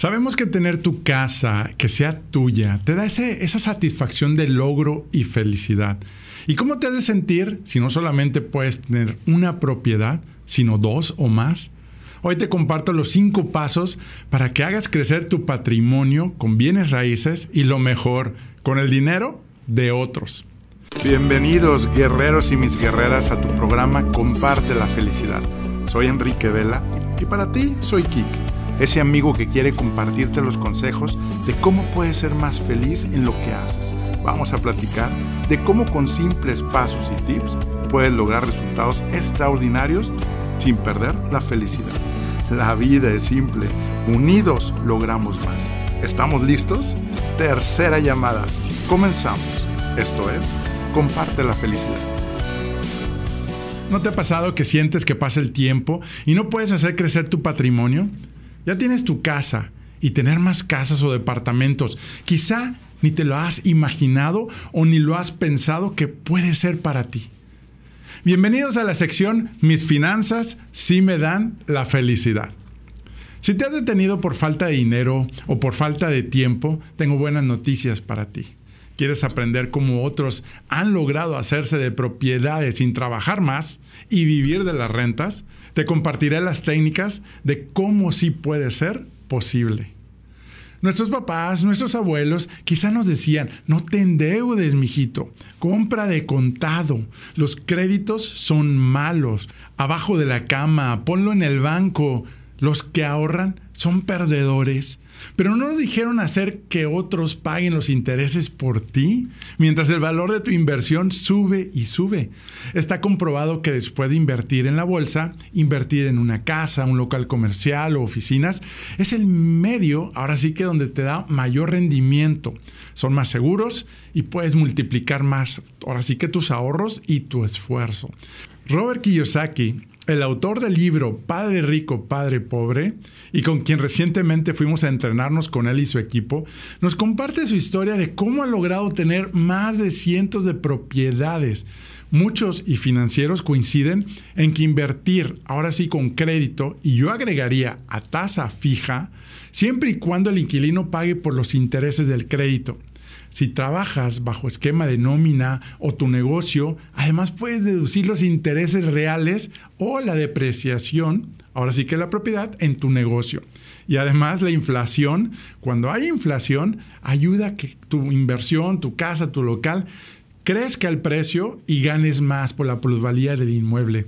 Sabemos que tener tu casa, que sea tuya, te da esa satisfacción de logro y felicidad. ¿Y cómo te hace sentir si no solamente puedes tener una propiedad, sino dos o más? Hoy te comparto los cinco pasos para que hagas crecer tu patrimonio con bienes raíces y lo mejor, con el dinero de otros. Bienvenidos guerreros y mis guerreras a tu programa Comparte la felicidad. Soy Enrique Vela y para ti soy Kike ese amigo que quiere compartirte los consejos de cómo puedes ser más feliz en lo que haces. Vamos a platicar de cómo con simples pasos y tips puedes lograr resultados extraordinarios sin perder la felicidad. La vida es simple, unidos logramos más. ¿Estamos listos? Tercera llamada. Comenzamos. Esto es, comparte la felicidad. ¿No te ha pasado que sientes que pasa el tiempo y no puedes hacer crecer tu patrimonio? Ya tienes tu casa y tener más casas o departamentos. Quizá ni te lo has imaginado o ni lo has pensado que puede ser para ti. Bienvenidos a la sección Mis finanzas sí me dan la felicidad. Si te has detenido por falta de dinero o por falta de tiempo, tengo buenas noticias para ti. ¿Quieres aprender cómo otros han logrado hacerse de propiedades sin trabajar más y vivir de las rentas? Te compartiré las técnicas de cómo sí puede ser posible. Nuestros papás, nuestros abuelos, quizá nos decían, no te endeudes, mijito, compra de contado, los créditos son malos, abajo de la cama, ponlo en el banco, los que ahorran son perdedores. Pero no nos dijeron hacer que otros paguen los intereses por ti, mientras el valor de tu inversión sube y sube. Está comprobado que después de invertir en la bolsa, invertir en una casa, un local comercial o oficinas, es el medio, ahora sí que donde te da mayor rendimiento. Son más seguros y puedes multiplicar más, ahora sí que tus ahorros y tu esfuerzo. Robert Kiyosaki el autor del libro Padre Rico, Padre Pobre, y con quien recientemente fuimos a entrenarnos con él y su equipo, nos comparte su historia de cómo ha logrado tener más de cientos de propiedades. Muchos y financieros coinciden en que invertir, ahora sí con crédito, y yo agregaría a tasa fija, siempre y cuando el inquilino pague por los intereses del crédito. Si trabajas bajo esquema de nómina o tu negocio, además puedes deducir los intereses reales o la depreciación, ahora sí que la propiedad, en tu negocio. Y además la inflación, cuando hay inflación, ayuda a que tu inversión, tu casa, tu local, crezca el precio y ganes más por la plusvalía del inmueble.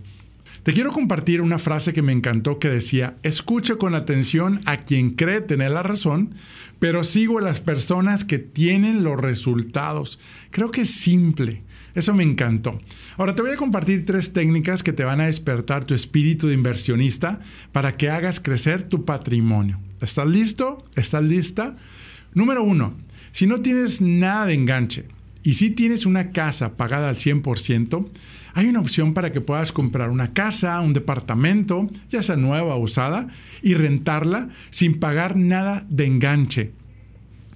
Te quiero compartir una frase que me encantó que decía, escucho con atención a quien cree tener la razón, pero sigo a las personas que tienen los resultados. Creo que es simple. Eso me encantó. Ahora te voy a compartir tres técnicas que te van a despertar tu espíritu de inversionista para que hagas crecer tu patrimonio. ¿Estás listo? ¿Estás lista? Número uno, si no tienes nada de enganche y si tienes una casa pagada al 100%, hay una opción para que puedas comprar una casa, un departamento, ya sea nueva o usada, y rentarla sin pagar nada de enganche.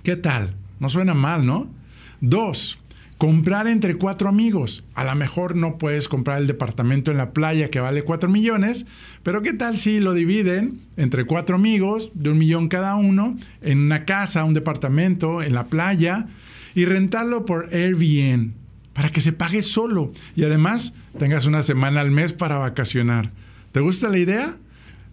¿Qué tal? No suena mal, ¿no? Dos, comprar entre cuatro amigos. A lo mejor no puedes comprar el departamento en la playa que vale cuatro millones, pero ¿qué tal si lo dividen entre cuatro amigos, de un millón cada uno, en una casa, un departamento, en la playa, y rentarlo por Airbnb? para que se pague solo y además tengas una semana al mes para vacacionar. ¿Te gusta la idea?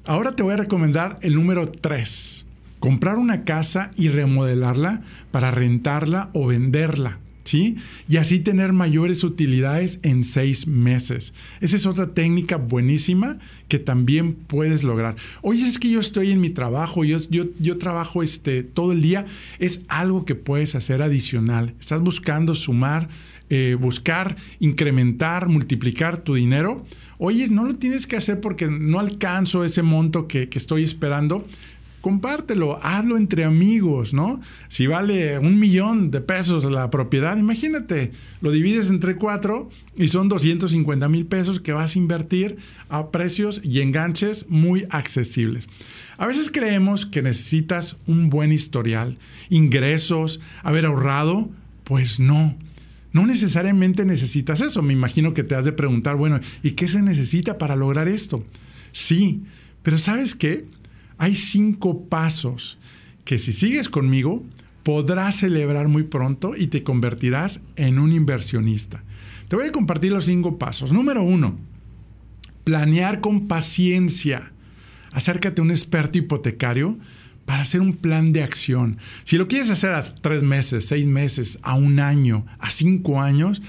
Ahora te voy a recomendar el número 3. Comprar una casa y remodelarla para rentarla o venderla. ¿Sí? Y así tener mayores utilidades en seis meses. Esa es otra técnica buenísima que también puedes lograr. Oye, es que yo estoy en mi trabajo, yo, yo, yo trabajo este, todo el día. Es algo que puedes hacer adicional. Estás buscando sumar eh, buscar incrementar, multiplicar tu dinero, oye, no lo tienes que hacer porque no alcanzo ese monto que, que estoy esperando compártelo, hazlo entre amigos, ¿no? Si vale un millón de pesos la propiedad, imagínate, lo divides entre cuatro y son 250 mil pesos que vas a invertir a precios y enganches muy accesibles. A veces creemos que necesitas un buen historial, ingresos, haber ahorrado, pues no. No necesariamente necesitas eso. Me imagino que te has de preguntar, bueno, ¿y qué se necesita para lograr esto? Sí, pero ¿sabes qué? Hay cinco pasos que si sigues conmigo, podrás celebrar muy pronto y te convertirás en un inversionista. Te voy a compartir los cinco pasos. Número uno, planear con paciencia. Acércate a un experto hipotecario para hacer un plan de acción. Si lo quieres hacer a tres meses, seis meses, a un año, a cinco años,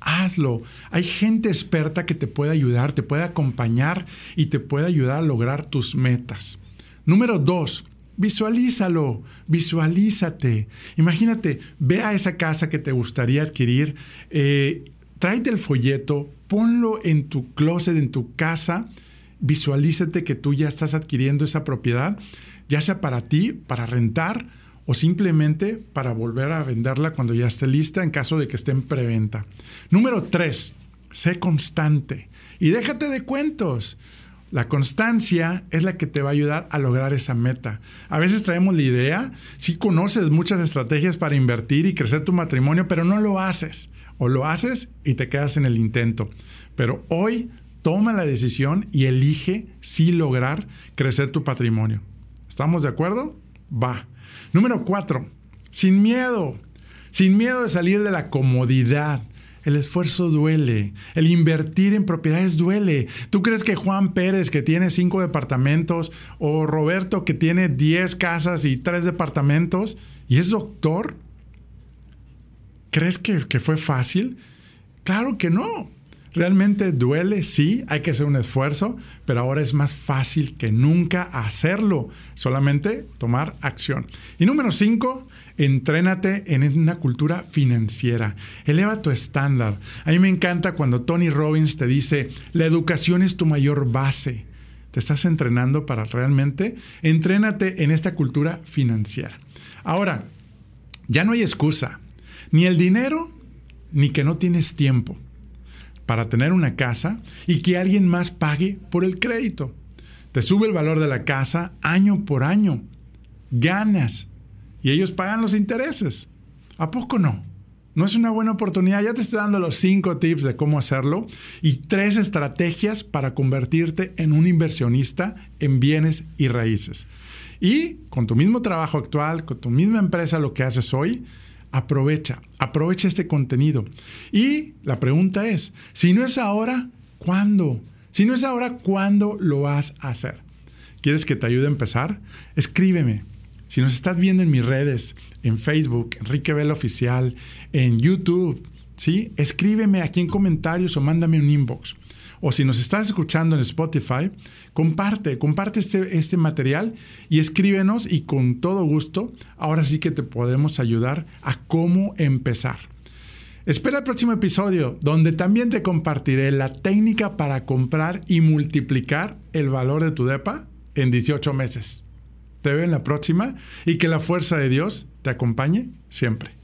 hazlo. Hay gente experta que te puede ayudar, te puede acompañar y te puede ayudar a lograr tus metas. Número dos, Visualízalo, visualízate. Imagínate, ve a esa casa que te gustaría adquirir, eh, tráete el folleto, ponlo en tu closet, en tu casa, visualízate que tú ya estás adquiriendo esa propiedad, ya sea para ti, para rentar o simplemente para volver a venderla cuando ya esté lista en caso de que esté en preventa. Número tres, sé constante y déjate de cuentos. La constancia es la que te va a ayudar a lograr esa meta. A veces traemos la idea, sí conoces muchas estrategias para invertir y crecer tu matrimonio, pero no lo haces. O lo haces y te quedas en el intento. Pero hoy toma la decisión y elige sí lograr crecer tu patrimonio. ¿Estamos de acuerdo? Va. Número cuatro, sin miedo. Sin miedo de salir de la comodidad. El esfuerzo duele. El invertir en propiedades duele. ¿Tú crees que Juan Pérez, que tiene cinco departamentos, o Roberto, que tiene diez casas y tres departamentos, y es doctor? ¿Crees que, que fue fácil? Claro que no. Realmente duele, sí, hay que hacer un esfuerzo, pero ahora es más fácil que nunca hacerlo, solamente tomar acción. Y número cinco, entrénate en una cultura financiera, eleva tu estándar. A mí me encanta cuando Tony Robbins te dice, la educación es tu mayor base. Te estás entrenando para realmente, entrénate en esta cultura financiera. Ahora, ya no hay excusa, ni el dinero, ni que no tienes tiempo para tener una casa y que alguien más pague por el crédito. Te sube el valor de la casa año por año. Ganas. Y ellos pagan los intereses. ¿A poco no? No es una buena oportunidad. Ya te estoy dando los cinco tips de cómo hacerlo y tres estrategias para convertirte en un inversionista en bienes y raíces. Y con tu mismo trabajo actual, con tu misma empresa, lo que haces hoy, aprovecha, aprovecha este contenido. Y la pregunta es, si no es ahora, ¿cuándo? Si no es ahora, ¿cuándo lo vas a hacer? ¿Quieres que te ayude a empezar? Escríbeme. Si nos estás viendo en mis redes, en Facebook, Enrique Vela Oficial, en YouTube, ¿sí? Escríbeme aquí en comentarios o mándame un inbox. O si nos estás escuchando en Spotify, comparte, comparte este, este material y escríbenos y con todo gusto, ahora sí que te podemos ayudar a cómo empezar. Espera el próximo episodio donde también te compartiré la técnica para comprar y multiplicar el valor de tu DEPA en 18 meses. Te veo en la próxima y que la fuerza de Dios te acompañe siempre.